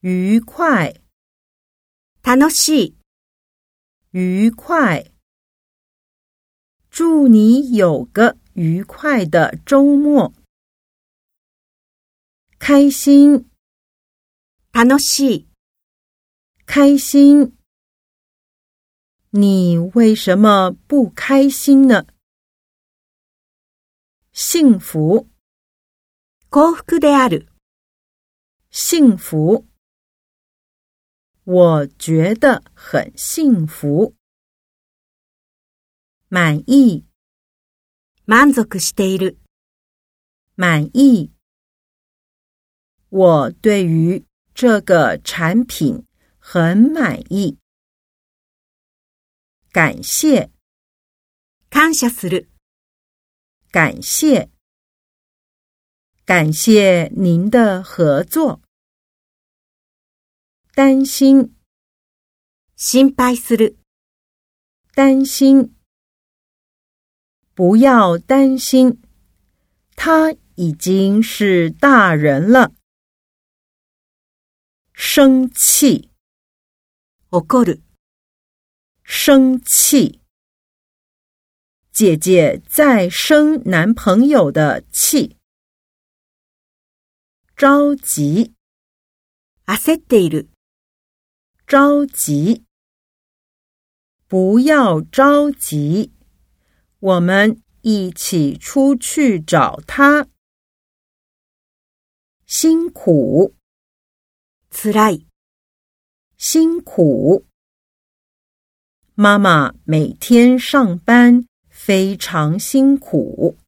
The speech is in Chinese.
愉快，楽しい、愉快。祝你有个愉快的周末。开心，楽しい、开心。你为什么不开心呢？幸福，幸福である、幸福。 我觉得很幸福。满意，満足している、满意。我对于这个产品很满意。感谢，感謝する、感谢，感谢您的合作。 担心，心配する、担心，不要担心，他已经是大人了。生气，怒る、生气，姐姐在生男朋友的气。着急，焦っている、 着急，不要着急，我们一起出去找他。辛苦，辛い、辛苦。妈妈每天上班非常辛苦。